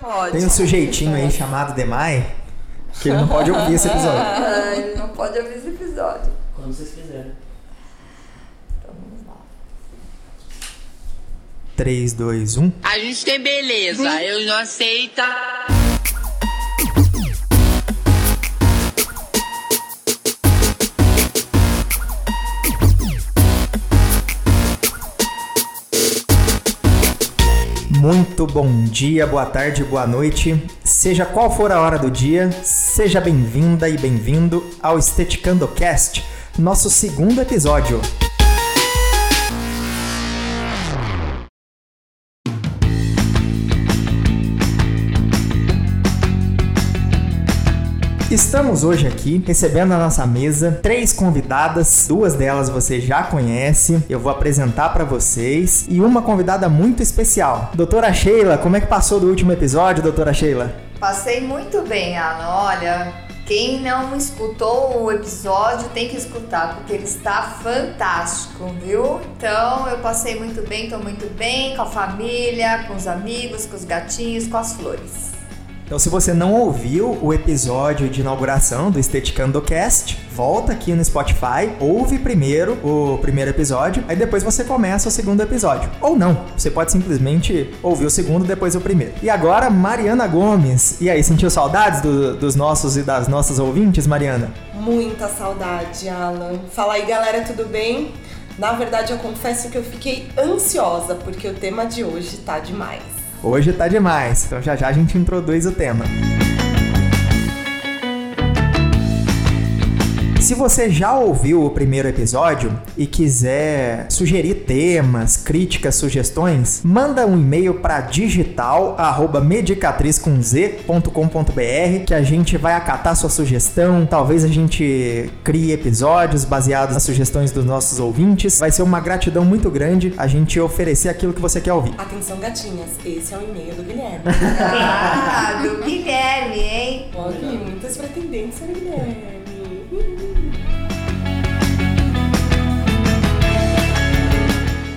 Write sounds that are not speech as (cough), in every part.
Pode. Tem um sujeitinho aí chamado Demai que ele não pode ouvir esse episódio. (laughs) Ah, ele não pode ouvir esse episódio. Quando vocês quiserem. Então vamos lá. 3, 2, 1. A gente tem beleza, eu não aceita. Muito bom dia, boa tarde, boa noite. Seja qual for a hora do dia, seja bem-vinda e bem-vindo ao Esteticando Cast, nosso segundo episódio. Estamos hoje aqui recebendo na nossa mesa três convidadas, duas delas você já conhece, eu vou apresentar para vocês, e uma convidada muito especial. Doutora Sheila, como é que passou do último episódio, doutora Sheila? Passei muito bem, Alan. Olha, quem não escutou o episódio tem que escutar, porque ele está fantástico, viu? Então eu passei muito bem, tô muito bem com a família, com os amigos, com os gatinhos, com as flores. Então, se você não ouviu o episódio de inauguração do Esteticando Cast, volta aqui no Spotify, ouve primeiro o primeiro episódio, aí depois você começa o segundo episódio. Ou não, você pode simplesmente ouvir o segundo depois o primeiro. E agora, Mariana Gomes. E aí, sentiu saudades do- dos nossos e das nossas ouvintes, Mariana? Muita saudade, Alan. Fala aí, galera, tudo bem? Na verdade, eu confesso que eu fiquei ansiosa, porque o tema de hoje tá demais. Hoje tá demais, então já já a gente introduz o tema. Se você já ouviu o primeiro episódio e quiser sugerir temas, críticas, sugestões, manda um e-mail para digital@medicatrizcomz.com.br que a gente vai acatar sua sugestão. Talvez a gente crie episódios baseados nas sugestões dos nossos ouvintes. Vai ser uma gratidão muito grande a gente oferecer aquilo que você quer ouvir. Atenção, gatinhas, esse é o e-mail do Guilherme. (laughs) Ah, do Guilherme, hein? Olha, muitas pretendentes, Guilherme?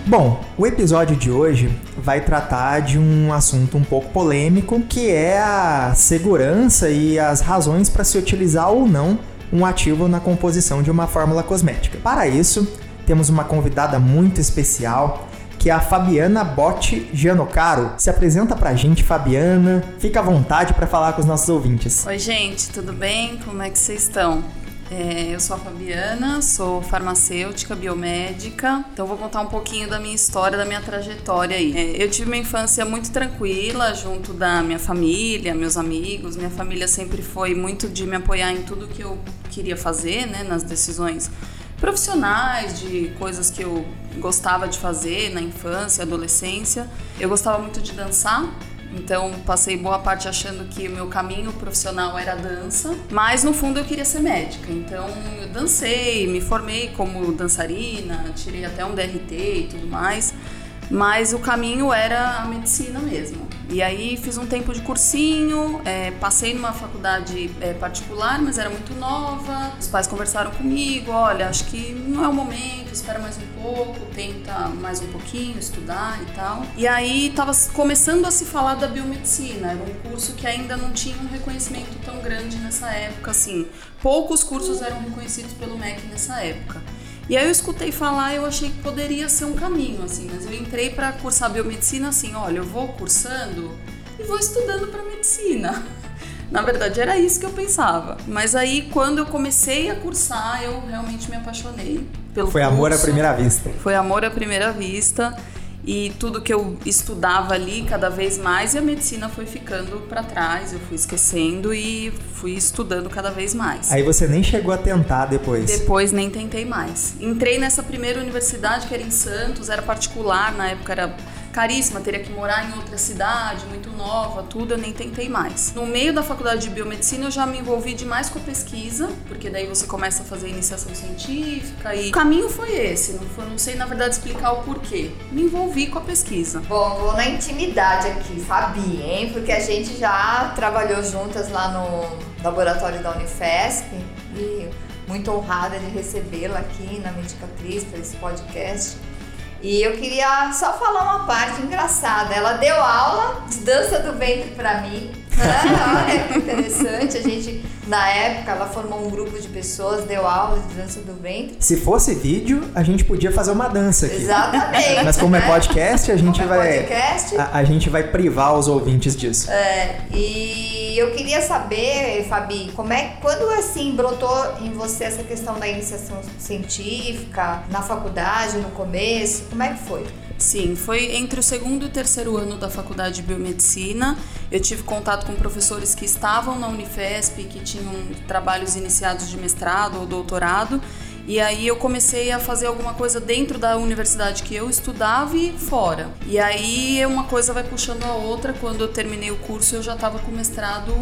Bom, o episódio de hoje vai tratar de um assunto um pouco polêmico, que é a segurança e as razões para se utilizar ou não um ativo na composição de uma fórmula cosmética. Para isso, temos uma convidada muito especial, que é a Fabiana Botti Gianocaro. Se apresenta pra gente, Fabiana. Fica à vontade para falar com os nossos ouvintes. Oi, gente, tudo bem? Como é que vocês estão? É, eu sou a Fabiana, sou farmacêutica, biomédica, então vou contar um pouquinho da minha história, da minha trajetória aí. É, eu tive uma infância muito tranquila, junto da minha família, meus amigos. Minha família sempre foi muito de me apoiar em tudo que eu queria fazer, né, nas decisões profissionais, de coisas que eu gostava de fazer na infância, adolescência. Eu gostava muito de dançar, então passei boa parte achando que o meu caminho profissional era dança, mas no fundo eu queria ser médica. Então eu dancei, me formei como dançarina, tirei até um DRT e tudo mais. Mas o caminho era a medicina mesmo. E aí fiz um tempo de cursinho, é, passei numa faculdade é, particular, mas era muito nova. Os pais conversaram comigo, olha, acho que não é o momento, espera mais um pouco, tenta mais um pouquinho, estudar e tal. E aí estava começando a se falar da biomedicina, era um curso que ainda não tinha um reconhecimento tão grande nessa época, assim. Poucos cursos eram reconhecidos pelo MEC nessa época. E aí eu escutei falar e eu achei que poderia ser um caminho, assim, mas eu entrei para cursar biomedicina assim, olha, eu vou cursando e vou estudando para medicina. (laughs) Na verdade era isso que eu pensava. Mas aí quando eu comecei a cursar, eu realmente me apaixonei pelo Foi amor à curso. primeira vista. Foi amor à primeira vista e tudo que eu estudava ali cada vez mais e a medicina foi ficando para trás, eu fui esquecendo e fui estudando cada vez mais. Aí você nem chegou a tentar depois. Depois nem tentei mais. Entrei nessa primeira universidade que era em Santos, era particular, na época era caríssima, teria que morar em outra cidade, muito nova, tudo, eu nem tentei mais. No meio da faculdade de biomedicina eu já me envolvi demais com a pesquisa, porque daí você começa a fazer iniciação científica e o caminho foi esse, não, foi, não sei na verdade explicar o porquê. Me envolvi com a pesquisa. Bom, vou na intimidade aqui, Fabi, hein? Porque a gente já trabalhou juntas lá no laboratório da Unifesp e muito honrada de recebê-la aqui na Medicatriz para esse podcast. E eu queria só falar uma parte engraçada. Ela deu aula de dança do ventre pra mim. (laughs) Ah, olha que interessante. A gente, na época, ela formou um grupo de pessoas, deu aula de dança do ventre. Se fosse vídeo, a gente podia fazer uma dança aqui. Exatamente. Mas como é né? podcast, a gente Como é vai. podcast. A, a gente vai privar os ouvintes disso. É, e eu queria saber, Fabi, como é quando assim brotou em você essa questão da iniciação científica na faculdade, no começo, como é que foi? Sim, foi entre o segundo e terceiro ano da faculdade de biomedicina. Eu tive contato com professores que estavam na Unifesp, que tinham trabalhos iniciados de mestrado ou doutorado. E aí eu comecei a fazer alguma coisa dentro da universidade que eu estudava e fora. E aí uma coisa vai puxando a outra. Quando eu terminei o curso, eu já estava com mestrado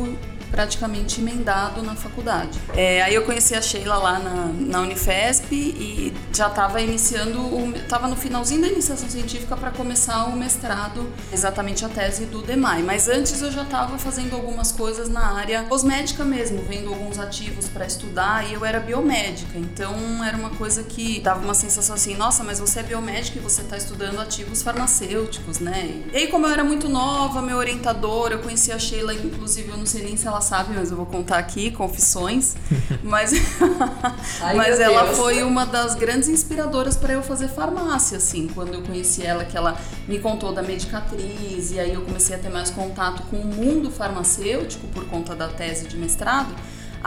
praticamente emendado na faculdade. É, aí eu conheci a Sheila lá na, na Unifesp e já estava iniciando, estava no finalzinho da iniciação científica para começar o mestrado, exatamente a tese do DEMAI. Mas antes eu já estava fazendo algumas coisas na área cosmética mesmo, vendo alguns ativos para estudar e eu era biomédica, então era uma coisa que dava uma sensação assim, nossa, mas você é biomédica e você está estudando ativos farmacêuticos, né? E aí como eu era muito nova, meu orientador, eu conheci a Sheila, inclusive eu não sei nem se ela sabe, mas eu vou contar aqui, confissões. (laughs) mas Ai, (laughs) mas ela Deus. foi uma das grandes inspiradoras para eu fazer farmácia, assim, quando eu conheci ela, que ela me contou da medicatriz, e aí eu comecei a ter mais contato com o mundo farmacêutico por conta da tese de mestrado.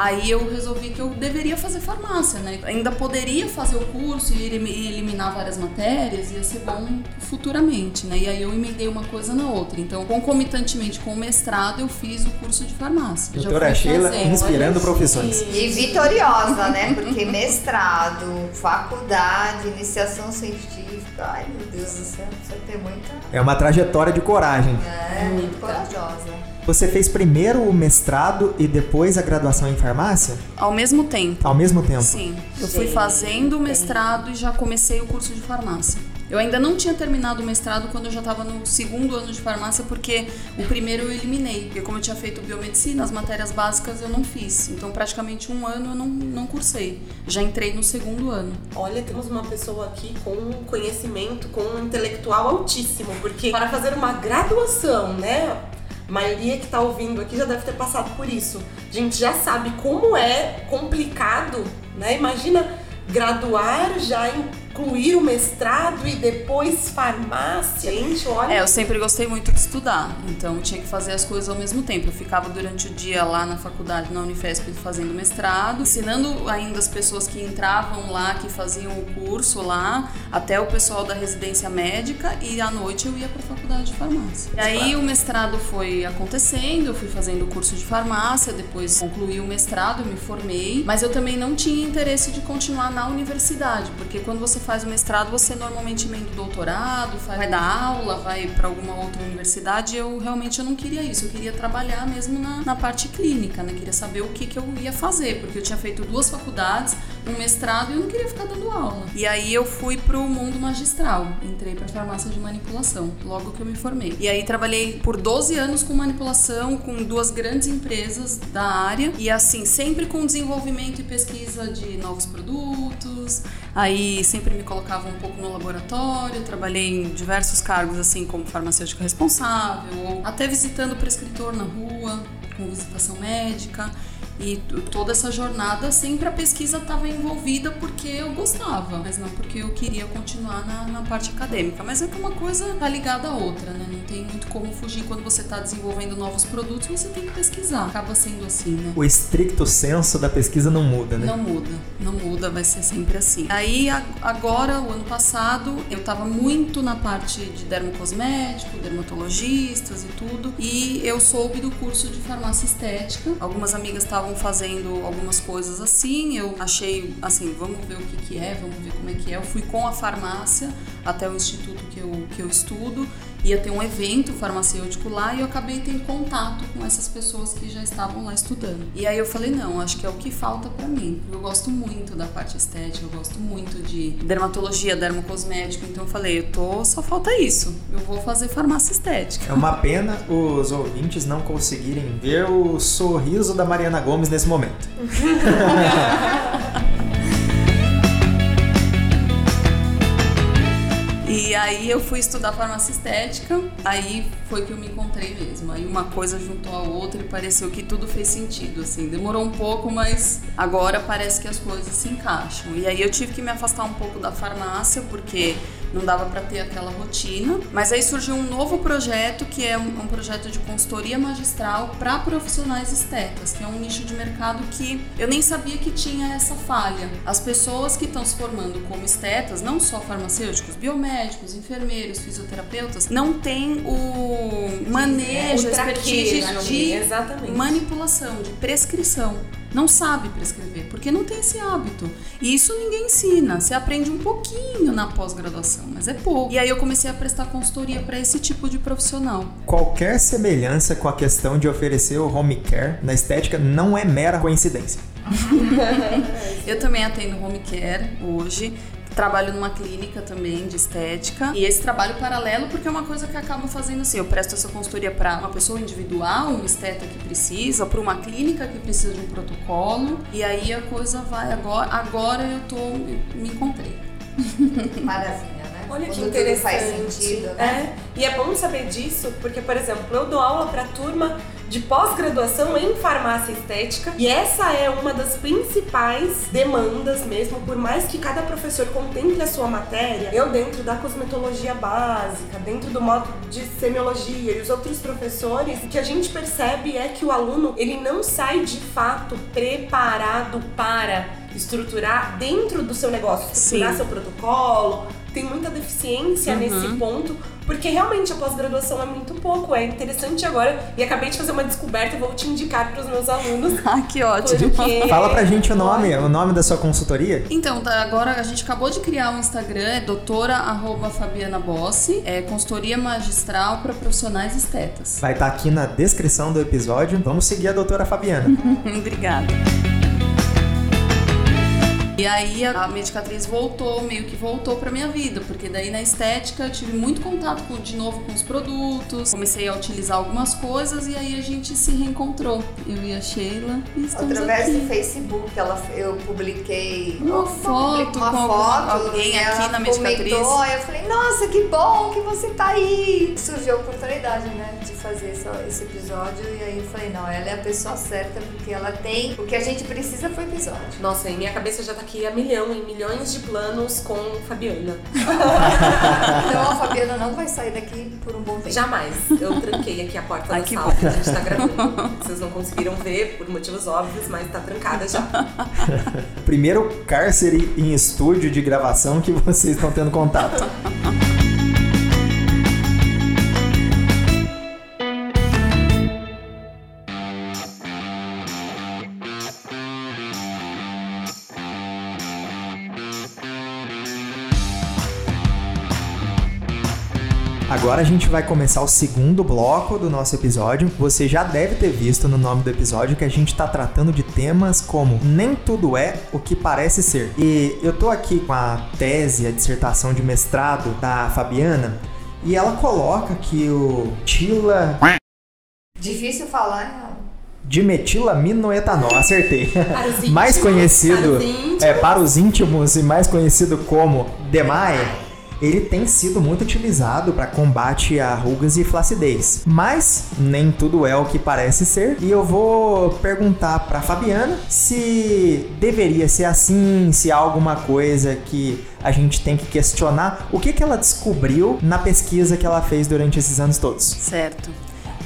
Aí eu resolvi que eu deveria fazer farmácia, né? Ainda poderia fazer o curso e elim- eliminar várias matérias, ia ser bom futuramente, né? E aí eu emendei uma coisa na outra. Então, concomitantemente com o mestrado, eu fiz o curso de farmácia. Doutora Sheila fazendo. inspirando profissões. E vitoriosa, né? Porque mestrado, faculdade, iniciação científica, ai meu Deus do céu, precisa ter muita. É uma trajetória de coragem. É, muito corajosa. Você fez primeiro o mestrado e depois a graduação em farmácia? Ao mesmo tempo. Ao mesmo tempo? Sim, eu fui fazendo o mestrado e já comecei o curso de farmácia. Eu ainda não tinha terminado o mestrado quando eu já estava no segundo ano de farmácia, porque o primeiro eu eliminei. Porque como eu tinha feito biomedicina, as matérias básicas eu não fiz. Então praticamente um ano eu não, não cursei. Já entrei no segundo ano. Olha, temos uma pessoa aqui com um conhecimento, com um intelectual altíssimo, porque para fazer uma graduação, né? Maioria que tá ouvindo aqui já deve ter passado por isso. A gente já sabe como é complicado, né? Imagina graduar, já incluir o mestrado e depois farmácia. Gente, olha. É, eu sempre gostei muito de estudar, então tinha que fazer as coisas ao mesmo tempo. Eu ficava durante o dia lá na faculdade, na Unifesp, fazendo mestrado, ensinando ainda as pessoas que entravam lá, que faziam o curso lá, até o pessoal da residência médica, e à noite eu ia para a faculdade de farmácia. E aí o mestrado foi acontecendo, eu fui fazendo o curso de farmácia, depois concluí o mestrado, me formei, mas eu também não tinha interesse de continuar na universidade, porque quando você faz o mestrado, você normalmente emenda o doutorado, faz- vai dar aula, vai para alguma outra universidade. Eu realmente eu não queria isso, eu queria trabalhar mesmo na, na parte clínica, né? Queria saber o que, que eu ia fazer, porque eu tinha feito duas faculdades, um mestrado e eu não queria ficar dando aula. E aí eu fui pro mundo magistral, entrei para farmácia de manipulação, logo que eu me formei. E aí trabalhei por 12 anos com manipulação, com duas grandes empresas da área, e assim, sempre com desenvolvimento e pesquisa de novos produtos. Aí sempre me colocava um pouco no laboratório, trabalhei em diversos cargos assim como farmacêutica responsável, até visitando prescritor na rua, com visitação médica. E toda essa jornada sempre a pesquisa estava envolvida porque eu gostava, mas não porque eu queria continuar na, na parte acadêmica. Mas é que uma coisa tá ligada à outra, né? Não tem muito como fugir quando você está desenvolvendo novos produtos, você tem que pesquisar. Acaba sendo assim, né? O estricto senso da pesquisa não muda, né? Não muda, não muda, vai ser sempre assim. Aí agora, o ano passado, eu tava muito na parte de dermocosmético, dermatologistas e tudo, e eu soube do curso de farmácia estética. Algumas amigas estavam fazendo algumas coisas assim, eu achei assim, vamos ver o que que é, vamos ver como é que é. Eu fui com a farmácia até o instituto que eu, que eu estudo, ia ter um evento farmacêutico lá e eu acabei tendo contato com essas pessoas que já estavam lá estudando. E aí eu falei, não, acho que é o que falta pra mim. Eu gosto muito da parte estética, eu gosto muito de dermatologia, dermocosmético, então eu falei, eu tô, só falta isso. Eu vou fazer farmácia estética. É uma pena os ouvintes não conseguirem ver o sorriso da Mariana Gomes nesse momento. (laughs) E aí eu fui estudar farmácia estética, aí foi que eu me encontrei mesmo. Aí uma coisa juntou a outra e pareceu que tudo fez sentido, assim. Demorou um pouco, mas agora parece que as coisas se encaixam. E aí eu tive que me afastar um pouco da farmácia, porque não dava para ter aquela rotina. Mas aí surgiu um novo projeto que é um, um projeto de consultoria magistral para profissionais estetas, que é um nicho de mercado que eu nem sabia que tinha essa falha. As pessoas que estão se formando como estetas, não só farmacêuticos, biomédicos, enfermeiros, fisioterapeutas, não têm o manejo, O expertise de exatamente. manipulação, de prescrição. Não sabe prescrever, porque não tem esse hábito. E isso ninguém ensina. Você aprende um pouquinho na pós-graduação, mas é pouco. E aí eu comecei a prestar consultoria para esse tipo de profissional. Qualquer semelhança com a questão de oferecer o home care na estética não é mera coincidência. (laughs) Eu também atendo home care hoje. Trabalho numa clínica também de estética. E esse trabalho paralelo, porque é uma coisa que acaba fazendo assim: eu presto essa consultoria para uma pessoa individual, um esteta que precisa, para uma clínica que precisa de um protocolo. E aí a coisa vai. Agora, agora eu tô. Me encontrei. (laughs) Maravilha, né? Olha que Quando interessante. faz sentido, né? É, e é bom saber disso, porque, por exemplo, eu dou aula para turma de pós-graduação em farmácia estética e essa é uma das principais demandas mesmo, por mais que cada professor contemple a sua matéria, eu dentro da cosmetologia básica, dentro do módulo de semiologia e os outros professores, o que a gente percebe é que o aluno, ele não sai de fato preparado para estruturar dentro do seu negócio, estruturar Sim. seu protocolo, tem muita deficiência nesse ponto, porque realmente a pós-graduação é muito pouco. É interessante agora, e acabei de fazer uma descoberta e vou te indicar para os meus alunos. (laughs) Ah, que ótimo. Porque... Fala pra gente o nome, o nome da sua consultoria. Então, tá, agora a gente acabou de criar um Instagram, é doutora Fabiana Bossi, é consultoria magistral para profissionais estetas. Vai estar aqui na descrição do episódio. Vamos seguir a doutora Fabiana. (laughs) Obrigada. E aí a medicatriz voltou, meio que voltou pra minha vida, porque daí na estética eu tive muito contato com- de novo com os produtos, comecei a utilizar algumas coisas e aí a gente se reencontrou. Eu e a Sheila e estamos Através aqui. do Facebook, ela, eu publiquei Uma eu foto uma foto, alguém e aqui ela na Medicatriz. comentou, aí eu falei, nossa, que bom que você tá aí. Surgiu a oportunidade, né, de fazer esse, esse episódio e aí eu falei, não, ela é a pessoa certa porque ela tem o que a gente precisa pro episódio. Nossa, e minha cabeça já tá aqui a milhão, em milhões de planos com Fabiana. (laughs) Então a Fabiana não vai sair daqui por um bom tempo. Jamais. Eu tranquei aqui a porta Ai, da que sala que a gente tá gravando. Vocês não conseguiram ver por motivos óbvios, mas tá trancada já. Primeiro cárcere em estúdio de gravação que vocês estão tendo contato. (laughs) Agora a gente vai começar o segundo bloco do nosso episódio. Você já deve ter visto no nome do episódio que a gente está tratando de temas como nem tudo é o que parece ser. E eu tô aqui com a tese, a dissertação de mestrado da Fabiana, e ela coloca que o tila Difícil falar, não. dimetilaminoetanol, acertei. Para os (laughs) íntimos, mais conhecido para os íntimos. é, para os íntimos e mais conhecido como DMAE, ele tem sido muito utilizado para combate a rugas e flacidez. Mas nem tudo é o que parece ser, e eu vou perguntar para Fabiana se deveria ser assim, se há alguma coisa que a gente tem que questionar, o que que ela descobriu na pesquisa que ela fez durante esses anos todos. Certo.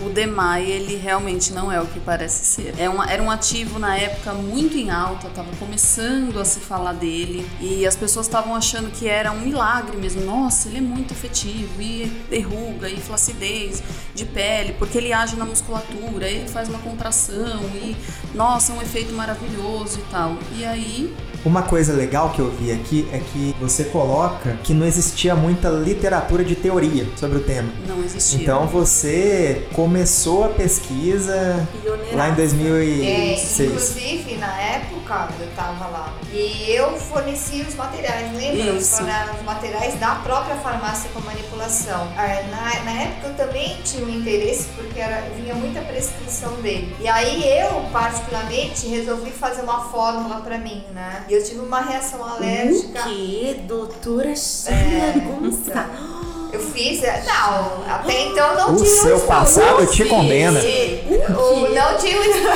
O DEMAI, ele realmente não é o que parece ser. É uma, era um ativo na época muito em alta, estava começando a se falar dele e as pessoas estavam achando que era um milagre mesmo. Nossa, ele é muito efetivo e derruga e flacidez de pele, porque ele age na musculatura, ele faz uma contração e, nossa, é um efeito maravilhoso e tal. E aí, Uma coisa legal que eu vi aqui é que você coloca que não existia muita literatura de teoria sobre o tema. não existia. Então você começou a pesquisa Pioneira. lá em É, 2006. inclusive, na época, eu tava lá. E eu fornecia os materiais, lembra? Os, Isso. para- os materiais da própria farmácia com manipulação. Ah, Na, na época eu também tinha um interesse, porque era, vinha muita prescrição dele. E aí eu, particularmente, resolvi fazer uma fórmula pra mim, né? E eu tive uma reação alérgica. O quê? Doutora Sheila Gonçalves. Eu fiz, é, não, até então não O tinha seu estudo. passado te condena. O, não tinha o estudo,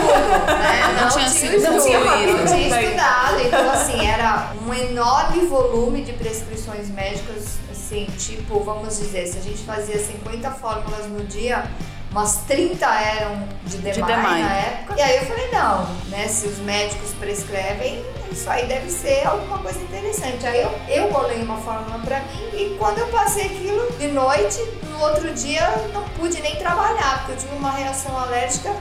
né? Não tinha o sido estudo. instruído. Não tinha estudado. Então, assim, era um enorme volume de prescrições médicas, assim, tipo, vamos dizer, se a gente fazia 50 fórmulas no dia, umas 30 eram de DEMAI, DEMAI. na época. E aí eu falei, não, né? Se os médicos prescrevem, isso aí deve ser alguma coisa interessante. Aí eu, eu bolei uma fórmula pra mim e quando eu passei aquilo de noite, no outro dia eu não pude nem trabalhar, porque eu tive uma reação alérgica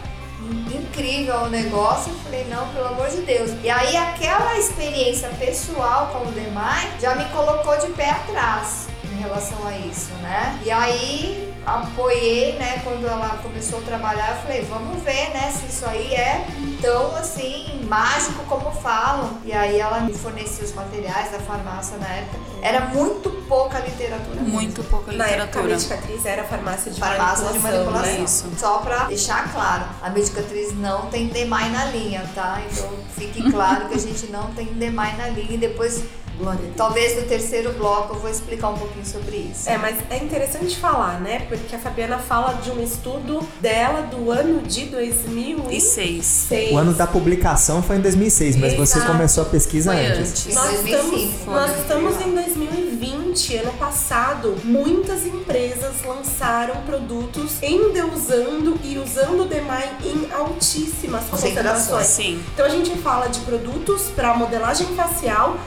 incrível ao negócio. Eu falei, não, pelo amor de Deus. E aí aquela experiência pessoal com o Demai já me colocou de pé atrás em relação a isso, né? E aí apoiei, né, quando ela começou a trabalhar, eu falei, vamos ver, né, se isso aí é tão assim mágico como falam. E aí ela me fornecia os materiais da farmácia na época. Era muito pouca literatura. mesmo. Muito pouca Na época, a literatura. Medicatriz era farmácia de Farmácia de manipulação, manipulação. né? Isso. Só pra deixar claro, a medicatriz não tem demai na linha, tá? Então fique (laughs) claro que a gente não tem demai na linha e depois, Glória talvez no terceiro bloco, eu vou explicar um pouquinho sobre isso. É, mas é interessante falar, né? Porque a Fabiana fala de um estudo dela do ano de 2006. E seis. O ano da publicação foi em 2006, mas você Exato. começou a pesquisa Foi antes. antes. Nós 2005, estamos, foi, nós né? estamos em 2020, ano passado, muitas empresas lançaram produtos endeusando e usando o DEMAI em altíssimas Concentrações. Sim. Então a gente fala de produtos para modelagem facial,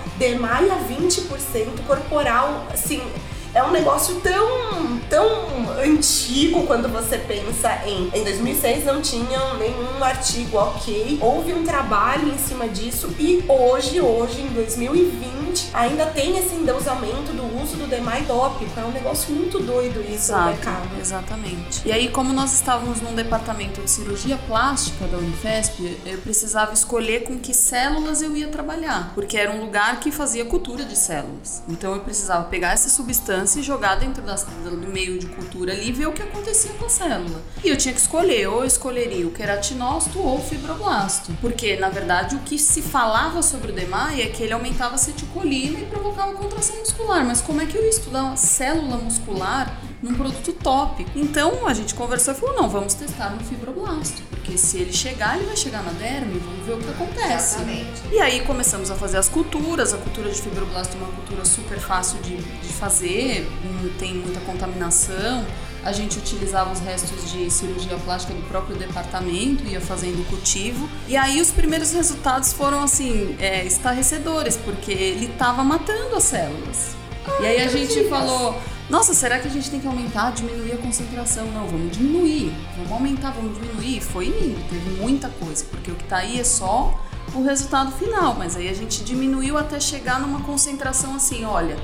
DEMAI a 20%, corporal, assim, é um negócio tão, tão antigo quando você pensa em. Em 2006 não tinham nenhum artigo ok, houve um trabalho em cima disso e hoje, hoje, em 2020, ainda tem esse endeusamento do uso do DEMAI tópico. É um negócio muito doido isso no Exato, mercado. exatamente. E aí, como nós estávamos num departamento de cirurgia plástica da Unifesp, eu precisava escolher com que células eu ia trabalhar, porque era um lugar que fazia cultura de células. Então eu precisava pegar essa substância e jogar dentro das- do meio de cultura ali e ver o que acontecia com a célula. E eu tinha que escolher, ou eu escolheria o queratinócito ou o fibroblasto. Porque, na verdade, o que se falava sobre o DEMAI é que ele aumentava a acetilcolina e provocava contração muscular. Mas como é que eu ia estudar uma célula muscular num produto tópico? Então a gente conversou e falou: não, vamos testar no fibroblasto. Porque se ele chegar, ele vai chegar na derme, vamos ver o que acontece. Exatamente. E aí começamos a fazer as culturas. A cultura de fibroblasto é uma cultura super fácil de, de fazer, não tem muita contaminação. A gente utilizava os restos de cirurgia plástica do próprio departamento, ia fazendo o cultivo. E aí os primeiros resultados foram assim, é, estarrecedores, porque ele estava matando as células. e aí a gente falou, nossa, será que a gente tem que aumentar, diminuir a concentração? Não, vamos diminuir, vamos aumentar, vamos diminuir. Foi indo, teve muita coisa, porque o que tá aí é só o resultado final, mas aí a gente diminuiu até chegar numa concentração assim, olha,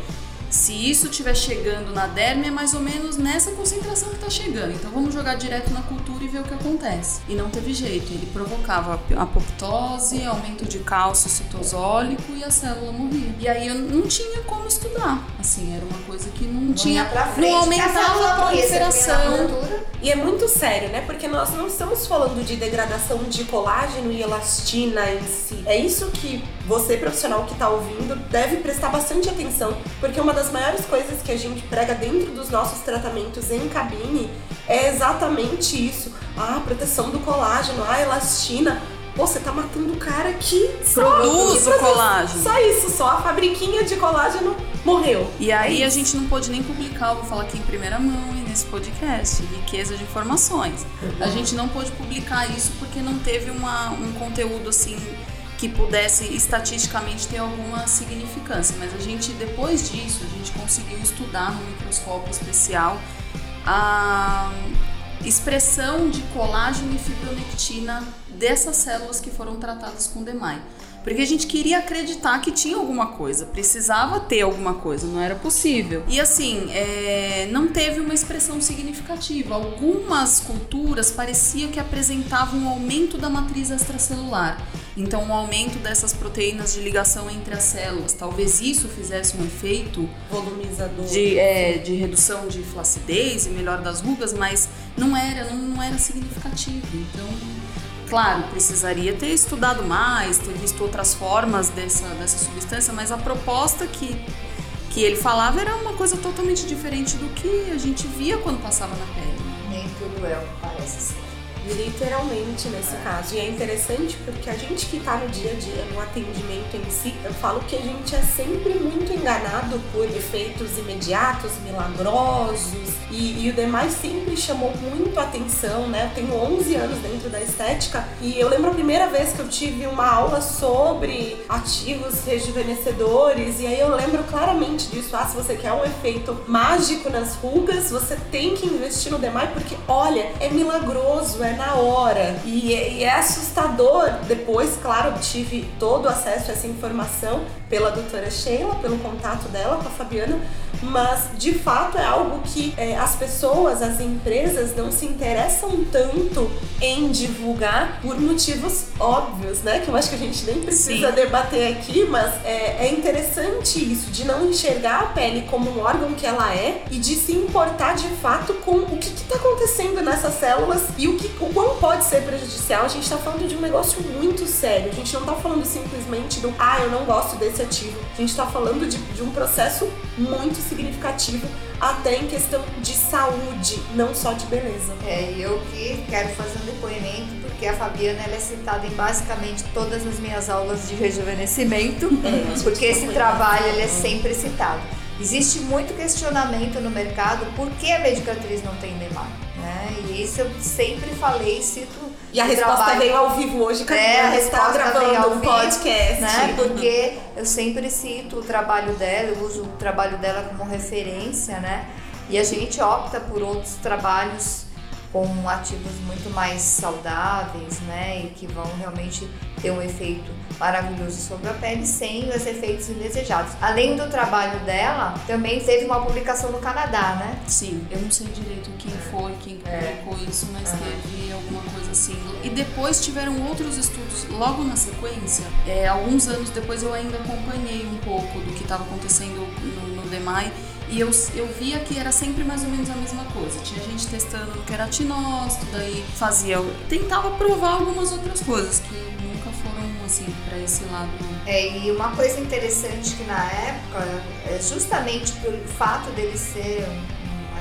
se isso estiver chegando na derme é mais ou menos nessa concentração que está chegando. Então vamos jogar direto na cultura e ver o que acontece. E não teve jeito, ele provocava apoptose, aumento de cálcio citosólico e a célula morria. E aí eu não tinha como estudar. Assim, era uma coisa que não, Não tinha, pra frente, não aumentava célula a na proliferação. E é muito sério, né? Porque nós não estamos falando de degradação de colágeno e elastina em si. É isso que você, profissional que tá ouvindo, deve prestar bastante atenção, porque uma das maiores coisas que a gente prega dentro dos nossos tratamentos em cabine é exatamente isso. Ah, proteção do colágeno, ah, elastina. Pô, você tá matando o cara que Produz o colágeno. Só isso, só a fabriquinha de colágeno morreu. E aí É a gente não pôde nem publicar, eu vou falar aqui em primeira mão e nesse podcast, riqueza de informações. A gente não pôde publicar isso porque não teve uma, um conteúdo assim que pudesse estatisticamente ter alguma significância. Mas a gente, depois disso, a gente conseguiu estudar no microscópio especial a expressão de colágeno e fibronectina dessas células que foram tratadas com DEMAI. Porque a gente queria acreditar que tinha alguma coisa, precisava ter alguma coisa, não era possível. E assim, é, não teve uma expressão significativa. Algumas culturas parecia que apresentavam um aumento da matriz extracelular. Então, um aumento dessas proteínas de ligação entre as células. Talvez isso fizesse um efeito Volumizador. de, é, de redução de flacidez e melhor das rugas, mas não era, não, não era significativo. Então, claro, precisaria ter estudado mais, ter visto outras formas dessa, dessa substância, mas a proposta que, que ele falava era uma coisa totalmente diferente do que a gente via quando passava na pele. Nem tudo é o que parece ser. Literalmente nesse caso. E é interessante porque a gente que tá no dia a dia, no atendimento em si, eu falo que a gente é sempre muito enganado por efeitos imediatos, milagrosos. E, e o demais sempre chamou muito atenção, né? Eu tenho 11 anos dentro da estética e eu lembro a primeira vez que eu tive uma aula sobre ativos rejuvenescedores. E aí eu lembro claramente disso. Ah, se você quer um efeito mágico nas rugas, você tem que investir no demais porque, olha, é milagroso, é na hora. E, e é assustador. Depois, claro, tive todo o acesso a essa informação pela doutora Sheila, pelo contato dela com a Fabiana, mas de fato é algo que é, as pessoas, as empresas não se interessam tanto em divulgar por motivos óbvios, né? Que eu acho que a gente nem precisa Sim. debater aqui, mas é, é interessante isso, de não enxergar a pele como um órgão que ela é e de se importar de fato com o que está acontecendo nessas células e o, que, o quão pode ser prejudicial. A gente está falando de um negócio muito sério. A gente não está falando simplesmente do ah, eu não gosto desse ativo. A gente está falando de, de um processo muito significativo, até em questão de saúde, não só de beleza. É, e eu que quero fazer um depoimento, porque a Fabiana ela é citada em basicamente todas as minhas aulas de rejuvenescimento, É, porque esse trabalho ele é sempre citado. Existe muito questionamento no mercado por que a medicatriz não tem demar, né? E isso eu sempre falei, cito E a resposta trabalho- veio ao vivo hoje, Camila. É, a tá resposta veio gravando ao um vivo, podcast. né? Porque eu sempre cito o trabalho dela, eu uso o trabalho dela como referência, né? E a gente opta por outros trabalhos com ativos muito mais saudáveis, né? E que vão realmente ter um efeito maravilhoso sobre a pele sem os efeitos indesejados. Além do trabalho dela, também teve uma publicação no Canadá, né? Sim, eu não sei direito quem foi, quem publicou isso, mas teve alguma coisa assim. E depois tiveram outros estudos logo na sequência. É, alguns anos depois eu ainda acompanhei um pouco do que estava acontecendo no, no DEMAI. E eu, eu via que era sempre mais ou menos a mesma coisa. Tinha gente testando no queratinócito, daí fazia. Tentava provar algumas outras coisas que nunca foram assim para esse lado. É, e uma coisa interessante que na época, é justamente pelo fato dele ser um,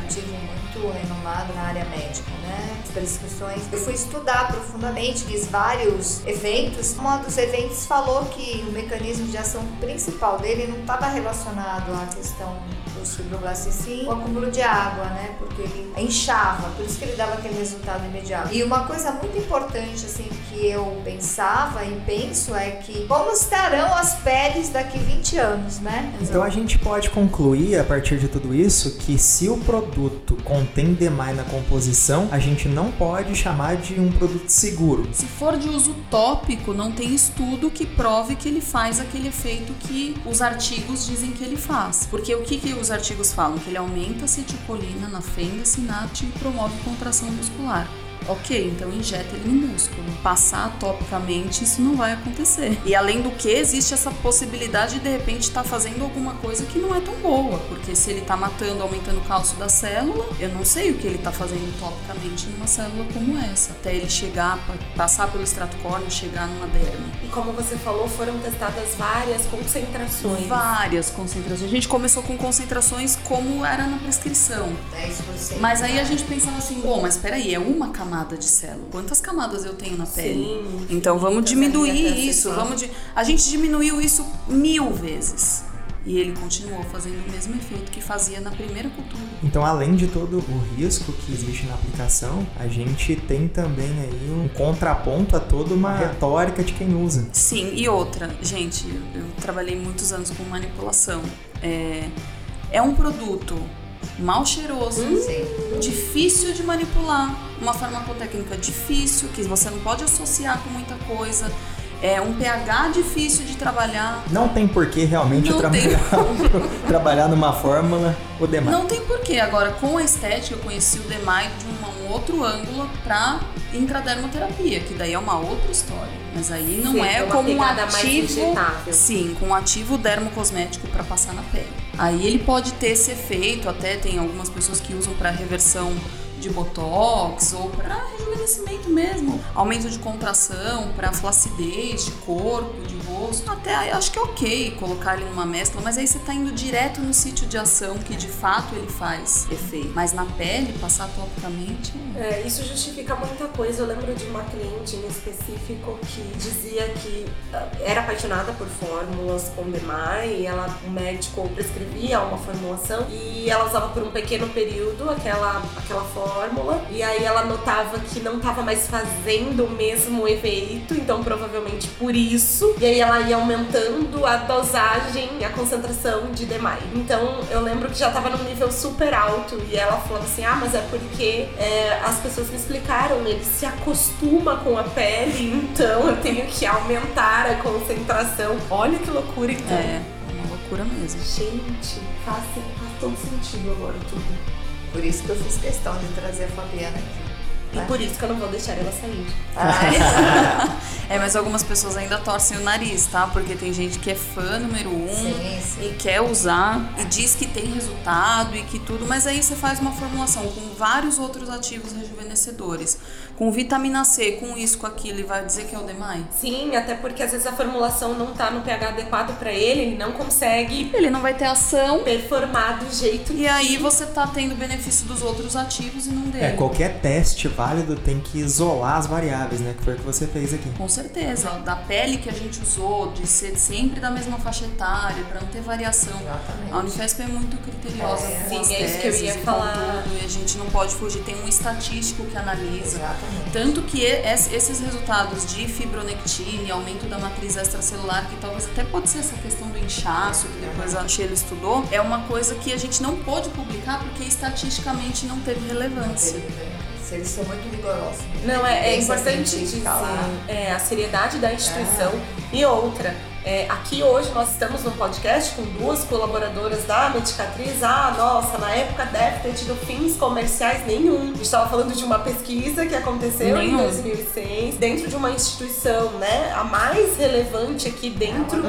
um ativo muito renomado na área médica, né? As prescrições. Eu fui estudar profundamente, fiz vários eventos. Um dos eventos falou que o mecanismo de ação principal dele não estava relacionado à questão e sim o acúmulo de água, né? Porque ele inchava, por isso que ele dava aquele resultado imediato. E uma coisa muito importante, assim, que eu pensava e penso é que como estarão as peles daqui 20 anos, né? Então a gente pode concluir a partir de tudo isso que se o produto contém demais na composição, a gente não pode chamar de um produto seguro. Se for de uso tópico, não tem estudo que prove que ele faz aquele efeito que os artigos dizem que ele faz. Porque o que, que os artigos falam? Que ele aumenta a acetilcolina na fenda sináptica e promove contração muscular. Ok, então injeta ele no músculo. Passar topicamente, isso não vai acontecer. E além do que, existe essa possibilidade de de repente estar fazendo alguma coisa que não é tão boa. Porque se ele está matando, aumentando o cálcio da célula, eu não sei o que ele está fazendo topicamente numa célula como essa. Até ele chegar, pa- passar pelo extrato córneo, chegar numa derme. E como você falou, foram testadas várias concentrações. Várias concentrações. A gente começou com concentrações como era na prescrição. 10%. Mas aí a gente pensava assim, bom, mas peraí, é uma camada de célula. Quantas camadas eu tenho na pele? Sim, então vamos diminuir isso. Vamos di- A gente diminuiu isso mil vezes. E ele continuou fazendo o mesmo efeito que fazia na primeira cultura. Então, além de todo o risco que existe na aplicação, a gente tem também aí um contraponto a toda uma retórica de quem usa. Sim, e outra, gente, eu trabalhei muitos anos com manipulação. É, é um produto mal cheiroso, Sim. difícil de manipular, uma farmacotécnica difícil, que você não pode associar com muita coisa, é um pH difícil de trabalhar. Não tem por que realmente Não trabalhar, (laughs) trabalhar numa fórmula o demais. Não tem porquê. Agora, com a estética, eu conheci o DEMAI de uma- um outro ângulo para intradermoterapia, que daí é uma outra história. Mas aí não Sim, é uma como um ativo. Sim, com um ativo dermocosmético para passar na pele. Aí ele pode ter esse efeito, até tem algumas pessoas que usam para reversão de botox ou para rejuvenescimento mesmo, aumento de contração, para flacidez de corpo, de Até acho que é ok colocar ele numa mescla, mas aí você tá indo direto no sítio de ação que de fato ele faz efeito. Mas na pele, passar topicamente. É, isso justifica muita coisa. Eu lembro de uma cliente em específico que dizia que ah, era apaixonada por fórmulas com Demai e ela, o médico prescrevia uma formulação e ela usava por um pequeno período aquela, aquela fórmula e aí ela notava que não estava mais fazendo o mesmo efeito, então provavelmente por isso. E aí ela ia aumentando a dosagem, a concentração de Demai. Então eu lembro que já estava num nível super alto e ela falou assim: ah, mas é porque é, as pessoas me explicaram, ele se acostuma com a pele, então eu tenho que aumentar a concentração. Olha que loucura, então. É, uma loucura mesmo. Gente, faz, faz todo sentido agora tudo. Por isso que eu fiz questão de trazer a Fabiana aqui. E por isso que eu não vou deixar ela sair. (laughs) É, mas algumas pessoas ainda torcem o nariz, tá? Porque tem gente que é fã número um Sim, sim. e quer usar e diz que tem resultado e que tudo, mas aí você faz uma formulação com vários outros ativos rejuvenescedores, com vitamina C, com isso, com aquilo, e vai dizer que é o demais. Sim, até porque às vezes a formulação não tá no pH adequado pra ele, ele não consegue Ele não vai ter ação performar do jeito e aí você tá tendo benefício dos outros ativos e não dele. É, qualquer teste válido tem que isolar as variáveis, né? Que foi o que você fez aqui. Com certeza. Da pele que a gente usou, de ser sempre da mesma faixa etária, pra não ter variação. Exatamente. A Unifesp é muito criteriosa É, com sim, as é isso que eu ia falar. tudo, e a gente não pode fugir. Tem um estatístico que analisa. Exatamente. Tanto que es- esses resultados de fibronectina e aumento da matriz extracelular, que talvez até pode ser essa questão do inchaço, que depois a Sheila estudou, é uma coisa que a gente não pôde publicar porque estatisticamente não teve relevância. Eles são muito rigorosos. Não, é, é importante dizer é, a seriedade da instituição e outra. É, aqui hoje nós estamos num podcast com duas colaboradoras da Medicatriz. Ah, nossa, na época deve ter tido fins comerciais nenhum. A gente estava falando de uma pesquisa que aconteceu em Nenhum. 2006, dentro de uma instituição, né, a mais relevante aqui dentro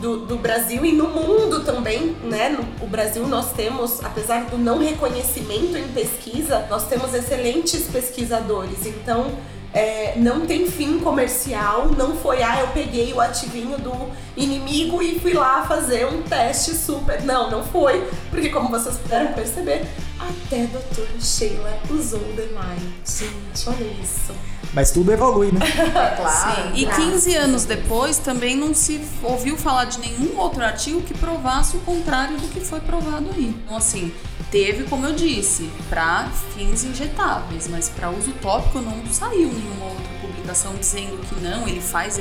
do, do Brasil e no mundo também, né? No o Brasil nós temos, apesar do não reconhecimento em pesquisa, nós temos excelentes pesquisadores. Então, é, não tem fim comercial, não foi, ah, eu peguei o ativinho do inimigo e fui lá fazer um teste super. Não, não foi, porque como vocês puderam perceber, até a doutora Sheila usou o Demai. Gente, olha isso. Mas tudo evolui, né? (laughs) É claro. Sim, e claro. 15 anos depois também não se ouviu falar de nenhum outro artigo que provasse o contrário do que foi provado aí. Então, assim, teve, como eu disse, para fins injetáveis, mas para uso tópico não saiu nenhuma outra publicação dizendo que não, ele faz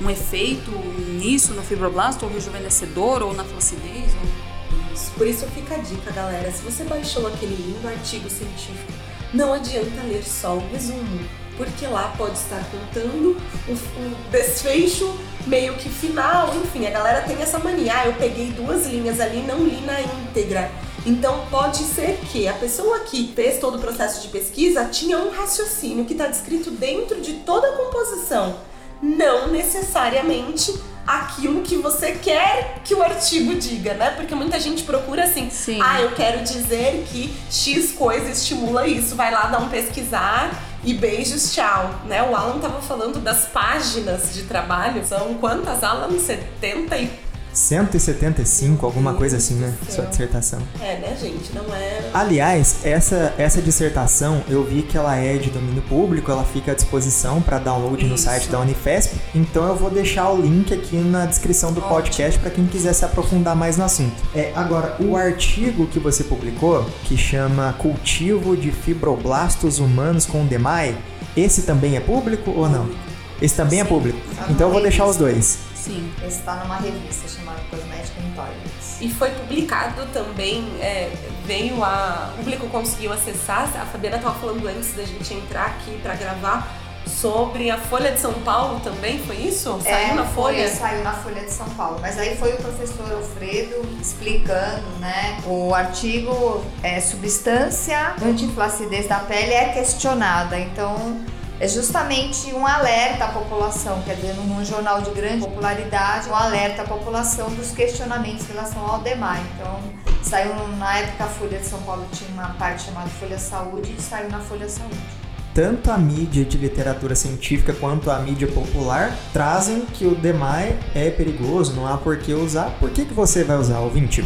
um efeito nisso, no fibroblasto, ou rejuvenescedor, ou na flacidez. Ou... Isso. Por isso fica a dica, galera. Se você baixou aquele lindo artigo científico, não adianta ler só o resumo, porque lá pode estar contando o, o desfecho meio que final. Enfim, a galera tem essa mania. Ah, eu peguei duas linhas ali e não li na íntegra. Então pode ser que a pessoa que fez todo o processo de pesquisa tinha um raciocínio que está descrito dentro de toda a composição, não necessariamente aquilo que você quer que o artigo diga, né? Porque muita gente procura assim, Sim. ah, eu quero dizer que X coisa estimula isso, vai lá dar um pesquisar e beijos, tchau, né? O Alan tava falando das páginas de trabalho, são quantas, Alan? 70 e... 175, alguma coisa assim, né? Sua dissertação. É, né, gente? Não é... Aliás, essa, essa dissertação eu vi que ela é de domínio público, ela fica à disposição para download no Isso. site da Unifesp. Então eu vou deixar o link aqui na descrição do Ótimo. podcast para quem quiser se aprofundar mais no assunto. É, agora, o artigo que você publicou, que chama Cultivo de Fibroblastos Humanos com DEMAI, esse também é público ou não? Esse também é Sim. público. Tá Então eu vou deixar os dois. Sim. Esse tá numa revista chamada Cosmetic Intolerance. E foi publicado também, é, veio a. O público conseguiu acessar. A Fabiana estava falando antes da gente entrar aqui para gravar sobre a Folha de São Paulo também, foi isso? Saiu É, na foi, Folha? Saiu na Folha de São Paulo. Mas aí foi o professor Alfredo explicando, né? O artigo é substância antiflacidez da pele é questionada. Então é justamente um alerta à população, quer dizer, num jornal de grande popularidade, um alerta à população dos questionamentos em relação ao DEMAI. Então, Saiu na época a Folha de São Paulo tinha uma parte chamada Folha Saúde e saiu na Folha Saúde. Tanto a mídia de literatura científica quanto a mídia popular trazem que o DMAI é perigoso, não há por que usar. Por que, que você vai usar, ouvinte?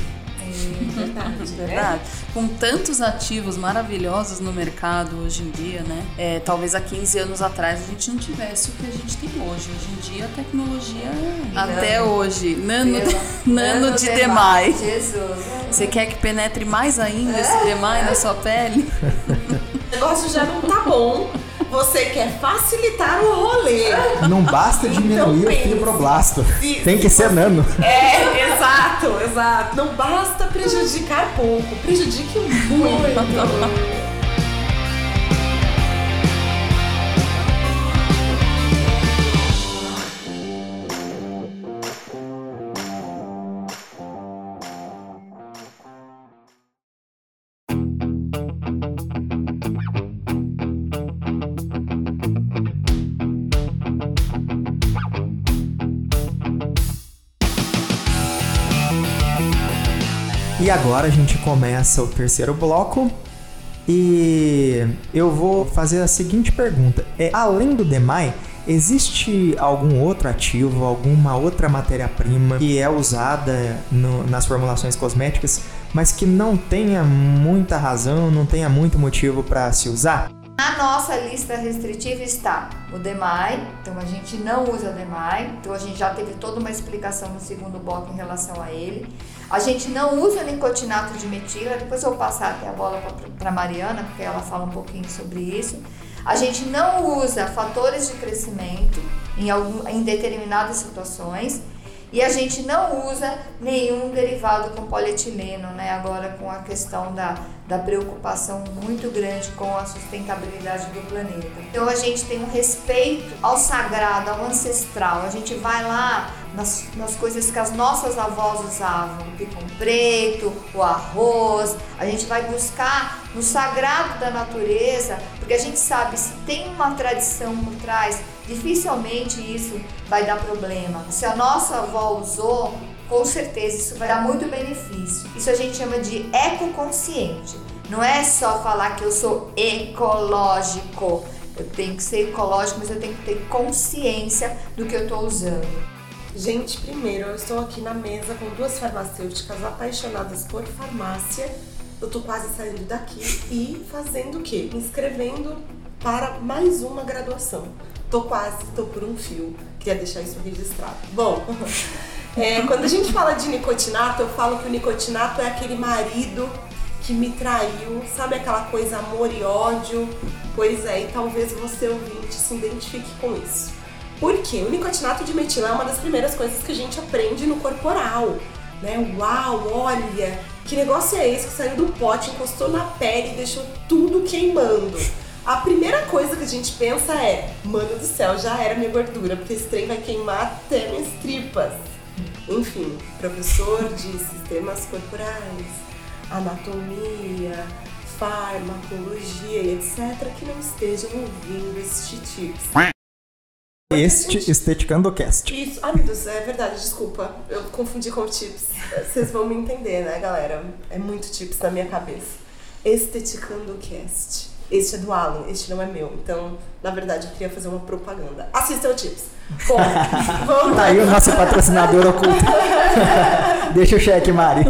Verdade. (laughs) Verdade. Com tantos ativos maravilhosos no mercado hoje em dia, né? É, talvez há 15 anos atrás a gente não tivesse o que a gente tem hoje. Hoje em dia a tecnologia, até hoje, nano, Pela- (laughs) nano de demais. demais. Jesus. Você quer que penetre mais ainda esse demais na sua pele? (laughs) O negócio já não tá bom. Você quer facilitar o rolê. Não basta diminuir o pensa. fibroblasto. Se- Tem que ser nano. É, exato, exato. Não basta prejudicar pouco, prejudique muito. E agora a gente começa o terceiro bloco. E eu vou fazer a seguinte pergunta: é além do DEMAI, existe algum outro ativo, alguma outra matéria-prima que é usada no- nas formulações cosméticas, mas que não tenha muita razão, não tenha muito motivo para se usar? Na nossa lista restritiva está o DEMAI, então a gente não usa DEMAI, então a gente já teve toda uma explicação no segundo bloco em relação a ele. A gente não usa nicotinato de metila, depois eu vou passar até a bola para Mariana, porque ela fala um pouquinho sobre isso. A gente não usa fatores de crescimento em, algum, em determinadas situações. E a gente não usa nenhum derivado com polietileno, né? Agora com a questão da, da preocupação muito grande com a sustentabilidade do planeta. Então a gente tem um respeito ao sagrado, ao ancestral. A gente vai lá nas, nas coisas que as nossas avós usavam, o picão preto, o arroz. A gente vai buscar no sagrado da natureza, porque a gente sabe se tem uma tradição por trás, dificilmente isso vai dar problema. Se a nossa avó usou, com certeza isso vai dar muito benefício. Isso a gente chama de ecoconsciente. Não é só falar que eu sou ecológico. Eu tenho que ser ecológico, mas eu tenho que ter consciência do que eu estou usando. Gente, primeiro, eu estou aqui na mesa com duas farmacêuticas apaixonadas por farmácia. Eu tô quase saindo daqui e fazendo o quê? Me inscrevendo para mais uma graduação. Tô quase, tô por um fio. Queria deixar isso registrado. Bom, (laughs) é, quando a gente fala de nicotinato, eu falo que o nicotinato é aquele marido que me traiu, sabe aquela coisa amor e ódio? Pois é, e talvez você ouvinte se identifique com isso. Porque o nicotinato de metila é uma das primeiras coisas que a gente aprende no corporal, né? Uau, olha, que negócio é esse que saiu do pote, encostou na pele e deixou tudo queimando. A primeira coisa que a gente pensa é, mano do céu, já era minha gordura, porque esse trem vai queimar até minhas tripas. Enfim, professor de sistemas corporais, anatomia, farmacologia e etc., que não estejam ouvindo este tips. Este Esteticando Cast. Isso, meu Deus, é verdade, desculpa. Eu confundi com tips. Vocês vão me entender, né, galera? É muito tips na minha cabeça. Esteticando cast. Este é do Alan, este não é meu. Então, na verdade, eu queria fazer uma propaganda. Assista o tips. Bom, (laughs) Tá aí o nosso patrocinador oculto. (laughs) Deixa o cheque, Mari.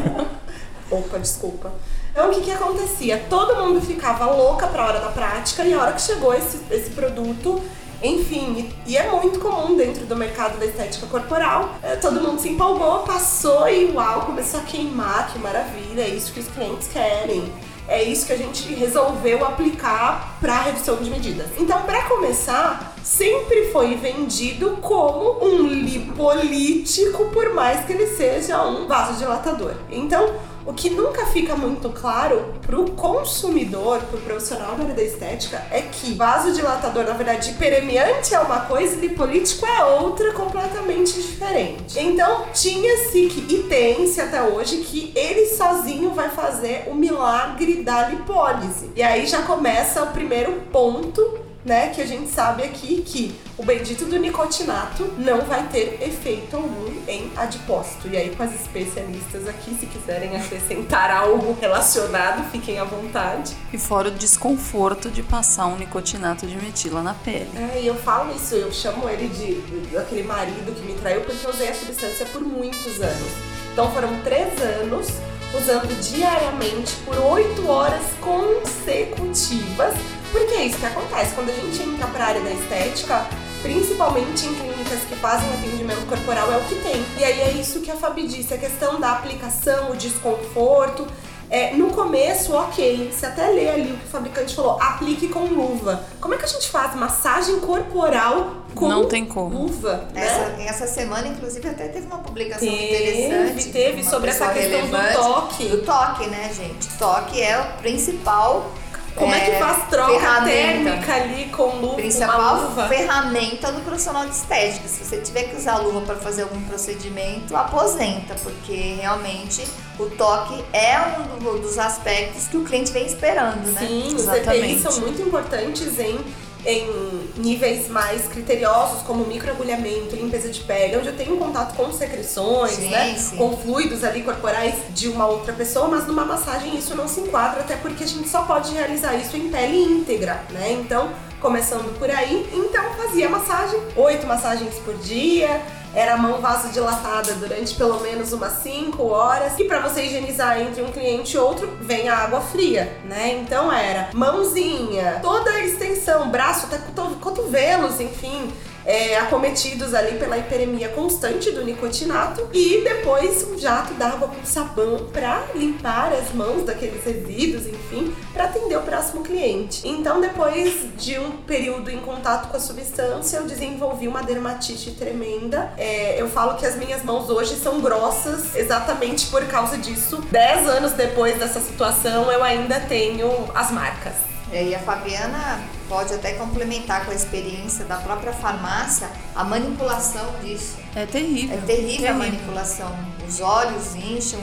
Opa, desculpa. Então, o que que acontecia? Todo mundo ficava louca pra hora da prática e a hora que chegou esse, esse produto, enfim, e, e é muito comum dentro do mercado da estética corporal, eh, todo mundo se empolgou, passou e uau, começou a queimar, que maravilha, é isso que os clientes querem. É isso que a gente resolveu aplicar para redução de medidas. Então, para começar, sempre foi vendido como um lipolítico, por mais que ele seja um vasodilatador. Então, o que nunca fica muito claro pro consumidor, pro profissional da área da estética, é que vasodilatador, na verdade, hiperemiante é uma coisa e lipolítico é outra completamente diferente. Então, tinha-se que, e tem-se até hoje, que ele sozinho vai fazer o milagre da lipólise. E aí já começa o primeiro ponto né, que a gente sabe aqui que o bendito do nicotinato não vai ter efeito algum em adipócito. E aí, com as especialistas aqui, se quiserem acrescentar algo relacionado, fiquem à vontade. E fora o desconforto de passar um nicotinato de metila na pele. É, e eu falo isso, eu chamo ele de, de daquele marido que me traiu porque eu usei a substância por muitos anos. Então foram três anos usando diariamente por oito horas consecutivas. Porque é isso que acontece quando a gente entra para a área da estética, principalmente em clínicas que fazem atendimento corporal, é o que tem. E aí é isso que a Fabi disse, a questão da aplicação, o desconforto. É, no começo, ok, você até lê ali o que o fabricante falou, aplique com luva. Como é que a gente faz massagem corporal com Não tem como. luva? Né? Essa, essa semana, inclusive, até teve uma publicação Teve, interessante. teve sobre essa questão do toque. Do toque, né, gente? Toque é o principal. Como é, que faz troca ferramenta. térmica ali com luva, com uma Principal luva? ferramenta do profissional de estética. Se você tiver que usar luva para fazer algum procedimento, aposenta, porque realmente o toque é um do- dos aspectos que o cliente vem esperando, né? Sim, os Exatamente. EPIs são muito importantes em, em níveis mais criteriosos, como microagulhamento, limpeza de pele, onde eu tenho contato com secreções, Sim, né? sim. Com fluidos ali corporais de uma outra pessoa, mas numa massagem isso não se enquadra, até porque a gente só pode realizar isso em pele íntegra, né? Então, começando por aí, então fazia massagem, oito massagens por dia, era mão vasodilatada durante pelo menos umas 5 horas. E para você higienizar entre um cliente e outro, vem a água fria, né? Então era mãozinha, toda a extensão, braço até coto- cotovelos, enfim. É, acometidos ali pela hiperemia constante do nicotinato e depois um jato d'água com sabão para limpar as mãos daqueles resíduos, enfim, para atender o próximo cliente. Então, depois de um período em contato com a substância, eu desenvolvi uma dermatite tremenda. É, eu falo que as minhas mãos hoje são grossas exatamente por causa disso. Dez anos depois dessa situação, eu ainda tenho as marcas. É, E a Fabiana pode até complementar com a experiência da própria farmácia a manipulação disso. É terrível. É terrível a manipulação. Os olhos incham,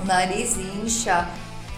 o nariz incha,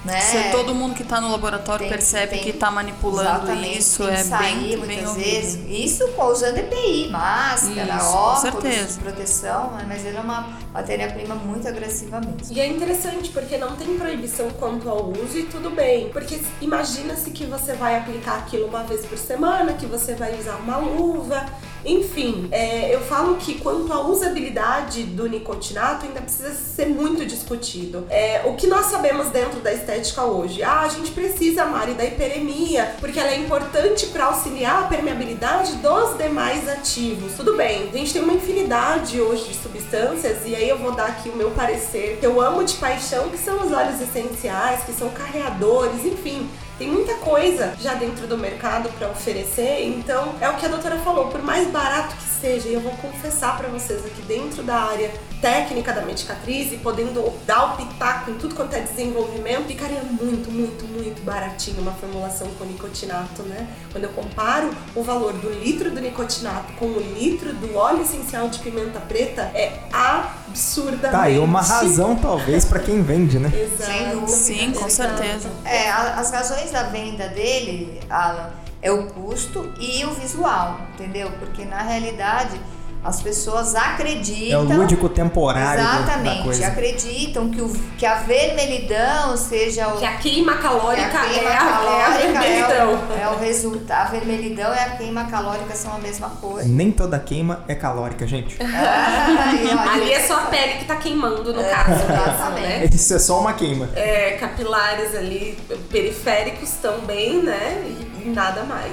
né? Se todo mundo que tá no laboratório Tem- percebe tem- que tá manipulando isso, tem que é sair bem, muitas bem vezes. horrível. Isso com- usando EPI, máscara, Isso, com óculos proteção, né? mas ele é uma matéria-prima muito agressiva mesmo. E é interessante porque não tem proibição quanto ao uso e tudo bem. Porque imagina-se que você vai aplicar aquilo uma vez por semana, que você vai usar uma luva. Enfim, é, eu falo que quanto à usabilidade do nicotinato ainda precisa ser muito discutido. É, o que nós sabemos dentro da estética hoje? Ah, a gente precisa, Mari, da hiperemia, porque ela é importante para auxiliar a permeabilidade dos demais ativos. Tudo bem, a gente tem uma infinidade hoje de substâncias, e aí eu vou dar aqui o meu parecer, que eu amo de paixão, que são os óleos essenciais, que são carreadores, enfim. Tem muita coisa já dentro do mercado para oferecer, então é o que a doutora falou, por mais barato que seja, e eu vou confessar para vocês aqui dentro da área técnica da medicatriz e podendo dar o pitaco em tudo quanto é desenvolvimento, ficaria muito, muito, muito baratinho uma formulação com nicotinato, né? Quando eu comparo o valor do litro do nicotinato com o litro do óleo essencial de pimenta preta, é absurdamente. Tá aí uma razão, talvez, pra quem vende, né? Exato. Sim, com certeza. É, as razões da venda dele, Alan, é o custo e o visual, entendeu? Porque na realidade as pessoas acreditam. É o lúdico temporário Exatamente, coisa. acreditam que, o, que a vermelhidão seja o. Que a queima calórica que a queima é, a, é a calórica é vermelhidão. o, é o resultado. A vermelhidão e a queima calórica são a mesma coisa. Nem toda queima é calórica, gente. (laughs) Olha, Ali é só a pele que tá queimando, no caso. mesmo, exatamente. né? Isso é só uma queima. É, capilares ali periféricos também, né? E nada mais.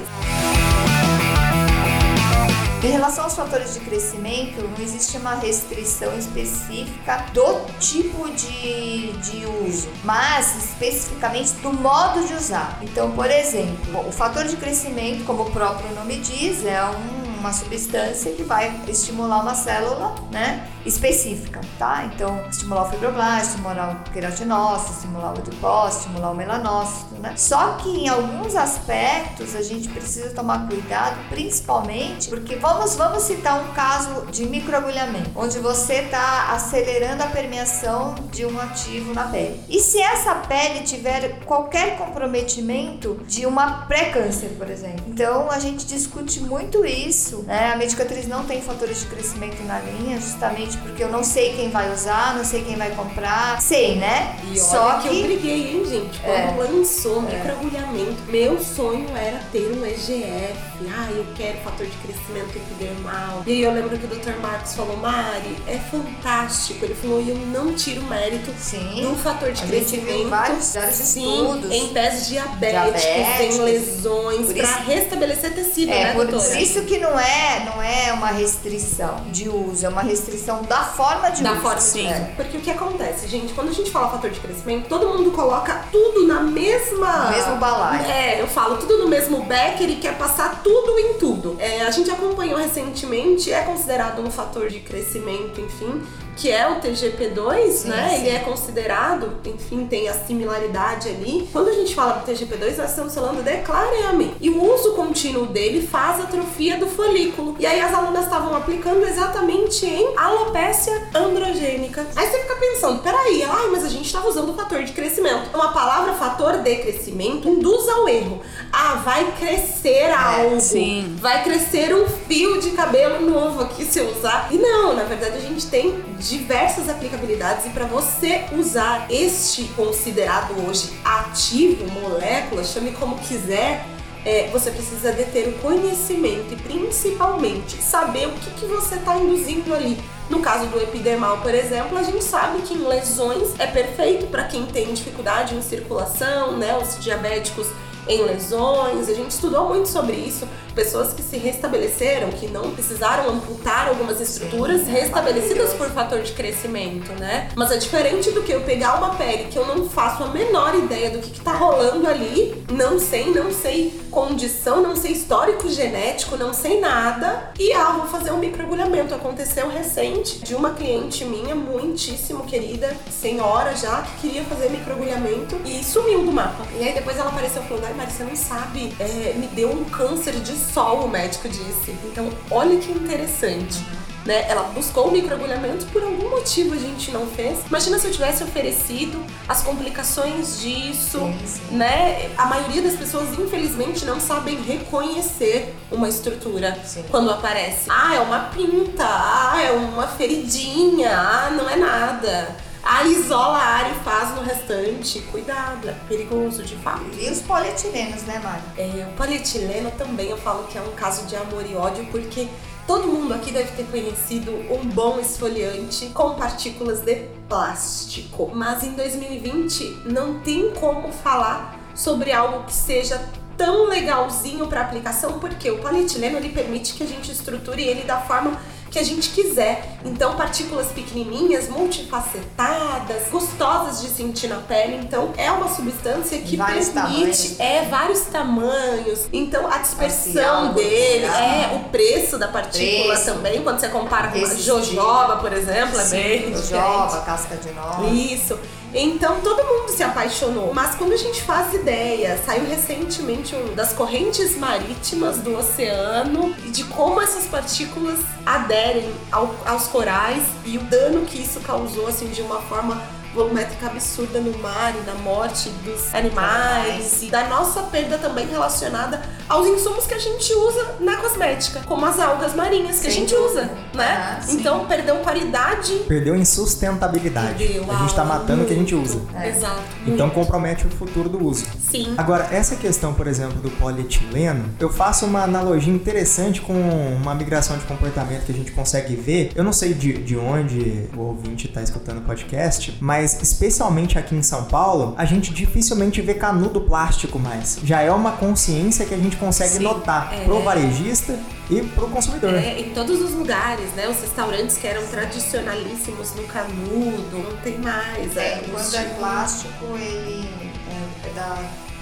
Em relação aos fatores de crescimento, não existe uma restrição específica do tipo de, de uso, mas especificamente do modo de usar. Então, por exemplo, o fator de crescimento, como o próprio nome diz, é um uma substância que vai estimular uma célula, né? Específica, tá? Então, estimular o fibroblasto, estimular o queratinócito, estimular o adipócito, estimular o melanócito, né? Só que em alguns aspectos a gente precisa tomar cuidado, principalmente porque vamos, vamos citar um caso de microagulhamento, onde você está acelerando a permeação de um ativo na pele. E se essa pele tiver qualquer comprometimento de uma pré-câncer, por exemplo? Então a gente discute muito isso, né? A medicatriz não tem fatores de crescimento na linha, justamente porque eu não sei quem vai usar, não sei quem vai comprar, sei, né? E olha Só que, que eu briguei, hein, gente? Quando É. lançou microagulhamento, meu sonho era ter um EGF. Ah, eu quero fator de crescimento epidermal. E aí eu lembro que o Dr. Marcos falou, Mari, é fantástico. Ele falou, e eu não tiro mérito sim. do fator de A gente crescimento. viu vários, vários Sim, estudos. em pés diabéticos, Diabéticos. em lesões, Por pra isso- restabelecer tecido, É, né, doutora? por isso que não é, não é uma restrição de uso, é uma restrição da forma de Da uso. forma Sim. Porque o que acontece, gente, quando a gente fala fator de crescimento, todo mundo coloca tudo na mesma. No mesmo balaio. É, eu falo tudo no mesmo becker e quer passar tudo em tudo. É, a gente acompanhou recentemente, é considerado um fator de crescimento, enfim, que é o TGP2, Sim, né? sim. Ele é considerado, enfim, tem a similaridade ali. Quando a gente fala do TGP2, nós estamos falando de clareamento. E o uso contínuo dele faz atrofia do folículo. E aí as alunas estavam aplicando exatamente em alopécia androgênica. Aí você fica pensando, peraí, ai, mas a gente estava usando o fator de crescimento. Uma palavra fator de crescimento induz ao erro. Ah, vai crescer algo. sim. Vai crescer um fio de cabelo novo aqui se eu usar. E não, na verdade a gente tem diversas aplicabilidades e para você usar este considerado hoje ativo, molécula, chame como quiser, é, você precisa de ter o conhecimento e principalmente saber o que, que você está induzindo ali. No caso do epidermal, por exemplo, a gente sabe que em lesões é perfeito para quem tem dificuldade em circulação, né? Os diabéticos em lesões. A gente estudou muito sobre isso. Pessoas que se restabeleceram, que não precisaram amputar algumas estruturas Sim, é restabelecidas por fator de crescimento, né? Mas é diferente do que eu pegar uma pele que eu não faço a menor ideia do que, que tá rolando ali, não sei, não sei condição, não sei histórico genético, não sei nada, e ah, vou fazer um microagulhamento. Aconteceu recente de uma cliente minha, muitíssimo querida, senhora já, que queria fazer microagulhamento e sumiu do mapa. E aí depois ela apareceu e falou: Ai, Mari, você não sabe, é, me deu um câncer de sol, o médico disse. Então, olha que interessante. Né? Ela buscou o microagulhamento, por algum motivo a gente não fez. Imagina se eu tivesse oferecido as complicações disso, Sim, sim. né? A maioria das pessoas, infelizmente, não sabem reconhecer uma estrutura Sim. quando aparece. Ah, é uma pinta, ah, é uma feridinha, ah, não é nada. Ah, isola a área e faz no restante. Cuidado, é perigoso de fato. E os polietilenos, né, Mari? É, o polietileno também eu falo que é um caso de amor e ódio, porque todo mundo aqui deve ter conhecido um bom esfoliante com partículas de plástico. Mas em 2020 não tem como falar sobre algo que seja tão legalzinho para aplicação, porque o polietileno ele permite que a gente estruture ele da forma que a gente quiser. Então, partículas pequenininhas, multifacetadas, gostosas de sentir na pele. Então, é uma substância que Vários permite tamanhos. é vários tamanhos. Então, a dispersão dele, é o preço da partícula Preço. também, quando você compara com Esse jojoba, por exemplo, é bem diferente. Jojoba, casca de noz. Isso. Então todo mundo se apaixonou. Mas quando a gente faz ideia, saiu recentemente um das correntes marítimas do oceano e de como essas partículas aderem ao- aos corais e o dano que isso causou, assim, de uma forma volumétrica absurda no mar e na morte dos animais e da nossa perda também relacionada aos insumos que a gente usa na cosmética, como as algas marinhas que a Sem gente usa, né? Ah, sim. então perdeu qualidade Perdeu em sustentabilidade. Perdeu a gente tá algo matando o que a gente usa. É. Exato. Então compromete o futuro do uso. Sim. Agora, essa questão, por exemplo, do polietileno, eu faço uma analogia interessante com uma migração de comportamento que a gente consegue ver. Eu não sei de, de onde o ouvinte está escutando o podcast, mas especialmente aqui em São Paulo, a gente dificilmente vê canudo plástico mais. Já é uma consciência que a gente consegue Sim, notar é. pro varejista e pro consumidor. É, em todos os lugares, né? Os restaurantes que eram tradicionalíssimos no canudo, não tem mais. É, os quando é plástico, ele é, é da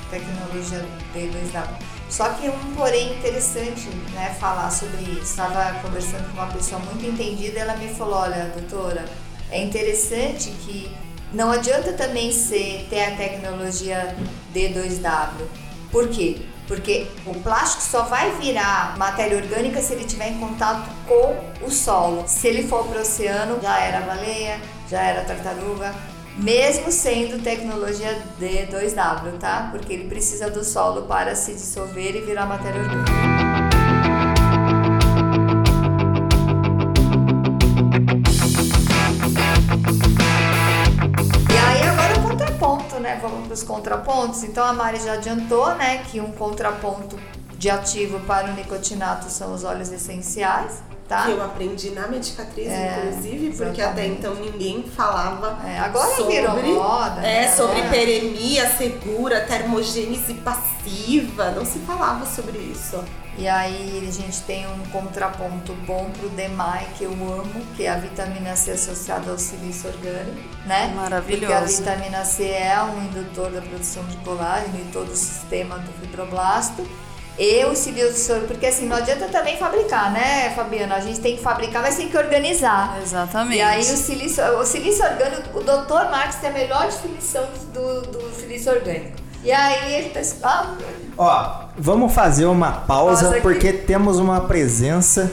tecnologia deles da Só que um porém interessante, né, falar sobre isso. Estava conversando com uma pessoa muito entendida, ela me falou, olha, doutora, é interessante que não adianta também ser, ter a tecnologia D2W. Por quê? Porque o plástico só vai virar matéria orgânica se ele estiver em contato com o solo. Se ele for para o oceano, já era baleia, já era tartaruga, mesmo sendo tecnologia D2W, tá? Porque ele precisa do solo para se dissolver e virar matéria orgânica. Para os contrapontos. Então a Mari já adiantou, né, que um contraponto de ativo para o nicotinato são os óleos essenciais. Tá? Que eu aprendi na Medicatriz, é, inclusive, porque exatamente. até então ninguém falava. É, agora sobre, virou moda. É, né? sobre é. peremia segura, termogênese passiva. Não se falava sobre isso. E aí a gente tem um contraponto bom pro DMAI que eu amo, que é a vitamina C associada ao silício orgânico, né? Maravilhoso. Porque a vitamina C é um indutor da produção de colágeno e todo o sistema do fibroblasto. E o silício porque assim, não adianta também fabricar, né, Fabiana? A gente tem que fabricar, mas tem que organizar. Exatamente. E aí o silício, o silício orgânico, o Dr. Marx tem a melhor definição do, do silício orgânico. E aí ele pessoal. Ó, vamos fazer uma pausa porque temos uma presença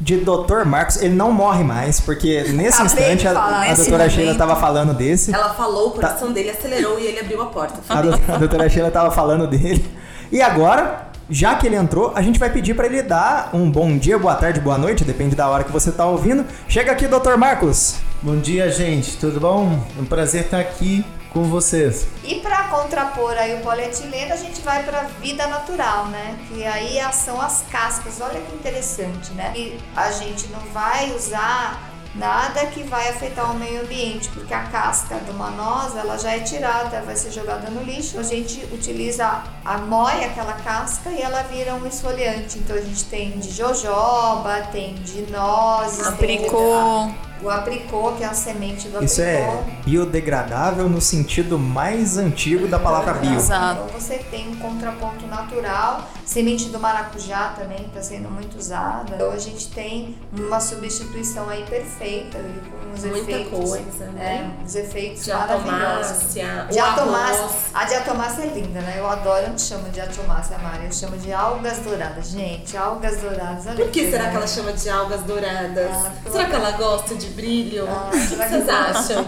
de Dr. Marcos. Ele não morre mais, porque nesse instante a, a doutora Sheila estava falando desse. Ela falou, o coração tá. dele acelerou e ele abriu a porta. A, do, a doutora Sheila estava falando dele. E agora, já que ele entrou, a gente vai pedir para ele dar um bom dia, boa tarde, boa noite, depende da hora que você está ouvindo. Chega aqui, Dr. Marcos. Bom dia, gente. Tudo bom? É um prazer estar aqui com vocês. E para contrapor aí o polietileno, a gente vai para vida natural, né? Que aí são as cascas. Olha que interessante, né? E a gente não vai usar nada que vai afetar o meio ambiente, porque a casca de uma noz ela já é tirada, vai ser jogada no lixo. A gente utiliza a moia, aquela casca, e ela vira um esfoliante. Então a gente tem de jojoba, tem de nozes, apricot. Tem o apricot, que é a semente do Isso apricot. é biodegradável no sentido mais antigo da palavra bio. Exato. Então você tem um contraponto natural. Semente do maracujá também está sendo muito usada. Então a gente tem uma substituição aí perfeita com os Muita efeitos. coisa, né? É, os efeitos maravilhosos. Diatomácia, a diatomácia é linda, né? Eu adoro, eu não chamo de diatomácia, Mari, eu chamo de algas douradas. Gente, algas douradas. Olha Por que será lindo. que ela chama de algas douradas? Ah, será que ela gosta de brilho? Ah, o que vocês acham?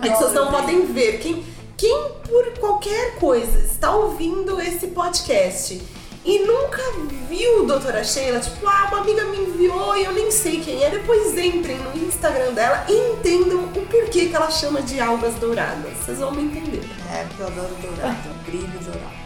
de É que vocês não podem ver. Quem, quem, por qualquer coisa, está ouvindo esse podcast e nunca viu Doutora Sheila, tipo, ah, uma amiga me enviou e eu nem sei quem é, depois entrem no Instagram dela e entendam o porquê que ela chama de algas douradas. Vocês vão me entender. É, porque eu adoro dourado, brilho dourado.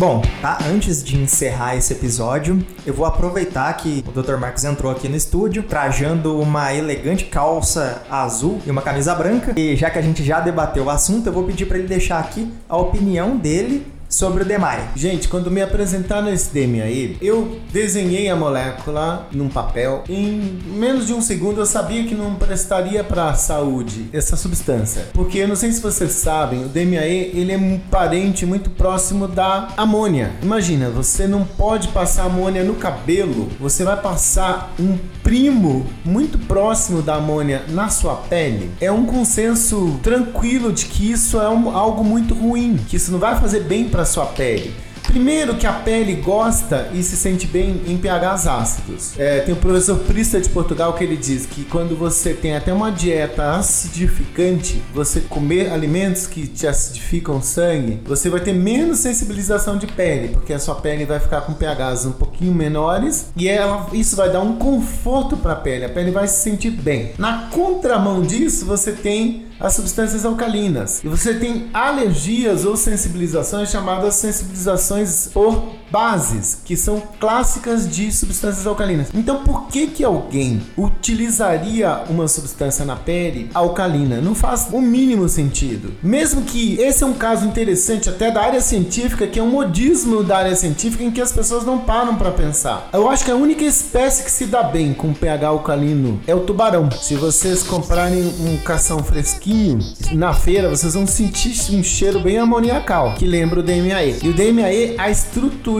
Bom, tá? Antes de encerrar esse episódio, eu vou aproveitar que o Dr. Marcos entrou aqui no estúdio, trajando uma elegante calça azul e uma camisa branca. E já que a gente já debateu o assunto, eu vou pedir para ele deixar aqui a opinião dele sobre o DEMAI. Gente, quando me apresentaram esse DMAE, eu desenhei a molécula num papel. Em menos de um segundo eu sabia que não prestaria para a saúde essa substância. Porque eu não sei se vocês sabem, o DMAE ele é um parente muito próximo da amônia. Imagina, você não pode passar amônia no cabelo, você vai passar um primo muito próximo da amônia na sua pele. É um consenso tranquilo de que isso é um- algo muito ruim, que isso não vai fazer bem para sua pele. Primeiro que a pele gosta e se sente bem em pHs ácidos. É, tem o professor Prista de Portugal que ele diz que quando você tem até uma dieta acidificante, você comer alimentos que te acidificam o sangue, você vai ter menos sensibilização de pele, porque a sua pele vai ficar com pHs um pouquinho menores e ela, isso vai dar um conforto para a pele, a pele vai se sentir bem. Na contramão disso, você tem as substâncias alcalinas. E você tem alergias ou sensibilizações chamadas sensibilizações por bases que são clássicas de substâncias alcalinas. Então, por que que alguém utilizaria uma substância na pele alcalina? Não faz o mínimo sentido. Mesmo que esse é um caso interessante até da área científica, que é um modismo da área científica em que as pessoas não param para pensar. Eu acho que a única espécie que se dá bem com pH alcalino é o tubarão. Se vocês comprarem um cação fresquinho na feira, vocês vão sentir um cheiro bem amoniacal, que lembra o DMAE. E o DMAE, a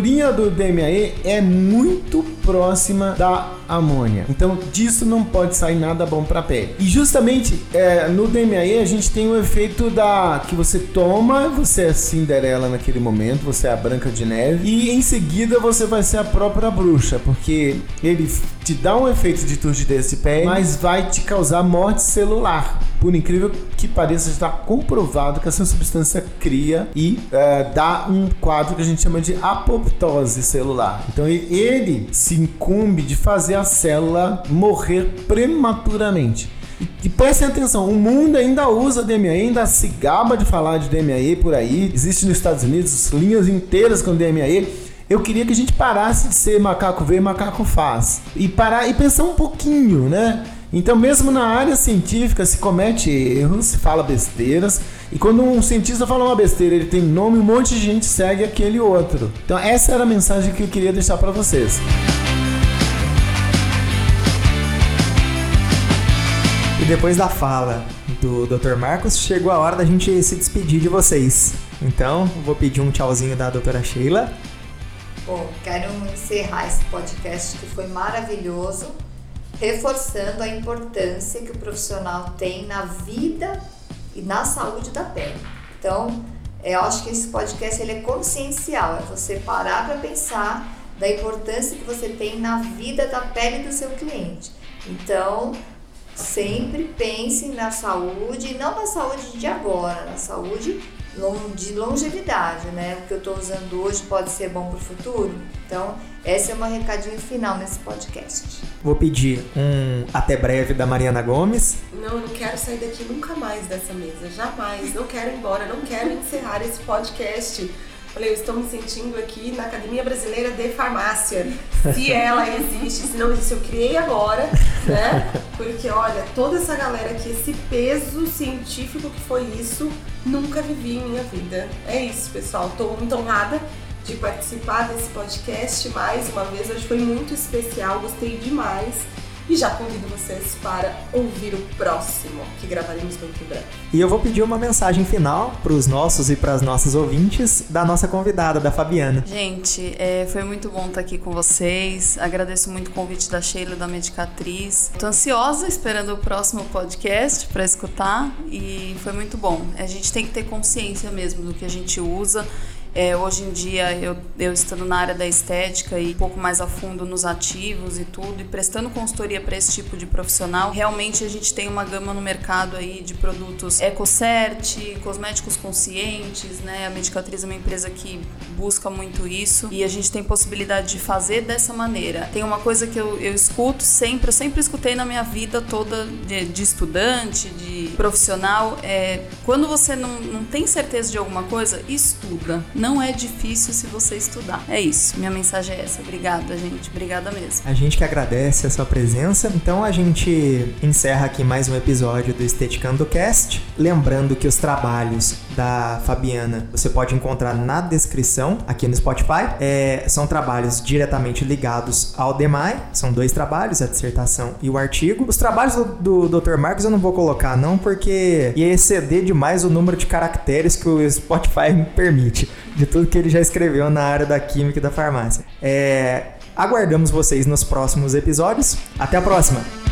estruturinha do DMAE é muito próxima da amônia. Então, disso não pode sair nada bom para a pele. E justamente é, no DMAE a gente tem o efeito da que você toma, você é Cinderela naquele momento, você é a Branca de Neve e em seguida você vai ser a própria bruxa, porque ele te dá um efeito de turgidez de pele, mas vai te causar morte celular. Por incrível que pareça, está comprovado que essa substância cria e é, dá um quadro que a gente chama de apoptose celular. Então ele se incumbe de fazer a célula morrer prematuramente. E, prestem atenção, o mundo ainda usa DMA, ainda se gaba de falar de DMA por aí. Existe nos Estados Unidos linhas inteiras com DMA. Eu queria que a gente parasse de ser macaco vê, macaco faz. E parar e pensar um pouquinho, né? Então, mesmo na área científica, se comete erros, se fala besteiras. E quando um cientista fala uma besteira, ele tem nome, um monte de gente segue aquele outro. Então, essa era a mensagem que eu queria deixar para vocês. Depois da fala do Dr. Marcos, chegou a hora da gente se despedir de vocês. Então, vou pedir um tchauzinho da doutora Sheila. Bom, quero encerrar esse podcast que foi maravilhoso, reforçando a importância que o profissional tem na vida e na saúde da pele. Então, eu acho que esse podcast ele é consciencial, é você parar para pensar da importância que você tem na vida da pele do seu cliente. Então, sempre pense na saúde, não na saúde de agora, na saúde de longevidade, né? O que eu estou usando hoje pode ser bom para o futuro. Então, esse é um recadinho final nesse podcast. Vou pedir um até breve da Mariana Gomes. Não, eu não quero sair daqui nunca mais dessa mesa, jamais. Não quero ir embora, não quero encerrar esse podcast Falei, eu estou me sentindo aqui na Academia Brasileira de Farmácia. Se ela existe, se não existe, eu criei agora, né? Porque, olha, toda essa galera aqui, esse peso científico que foi isso, nunca vivi em minha vida. É isso, pessoal. Estou muito honrada de participar desse podcast mais uma vez. Hoje foi muito especial, gostei demais. E já convido vocês para ouvir o próximo, que gravaremos muito em breve. E eu vou pedir uma mensagem final para os nossos e para as nossas ouvintes da nossa convidada, da Fabiana. Gente, é, foi muito bom estar aqui com vocês. Agradeço muito o convite da Sheila, da Medicatriz. Estou ansiosa esperando o próximo podcast para escutar e foi muito bom. A gente tem que ter consciência mesmo do que a gente usa é, hoje em dia, eu, eu estando na área da estética e um pouco mais a fundo nos ativos e tudo, e prestando consultoria para esse tipo de profissional, realmente a gente tem uma gama no mercado aí de produtos EcoCert, cosméticos conscientes, né? A Medicatriz é uma empresa que busca muito isso e a gente tem possibilidade de fazer dessa maneira. Tem uma coisa que eu, eu escuto sempre, eu sempre escutei na minha vida toda de, de estudante, de profissional, é quando você não, não tem certeza de alguma coisa, estuda não é difícil se você estudar. É isso. Minha mensagem é essa. Obrigada, gente. Obrigada mesmo. A gente que agradece a sua presença. Então a gente encerra aqui mais um episódio do Esteticando Cast. Lembrando que os trabalhos da Fabiana você pode encontrar na descrição aqui no Spotify. É, são trabalhos diretamente ligados ao DEMAI. São dois trabalhos, a dissertação e o artigo. Os trabalhos do, do Dr. Marcos eu não vou colocar, não, porque ia exceder demais o número de caracteres que o Spotify me (laughs) permite de tudo que ele já escreveu na área da química e da farmácia. É, aguardamos vocês nos próximos episódios. Até a próxima!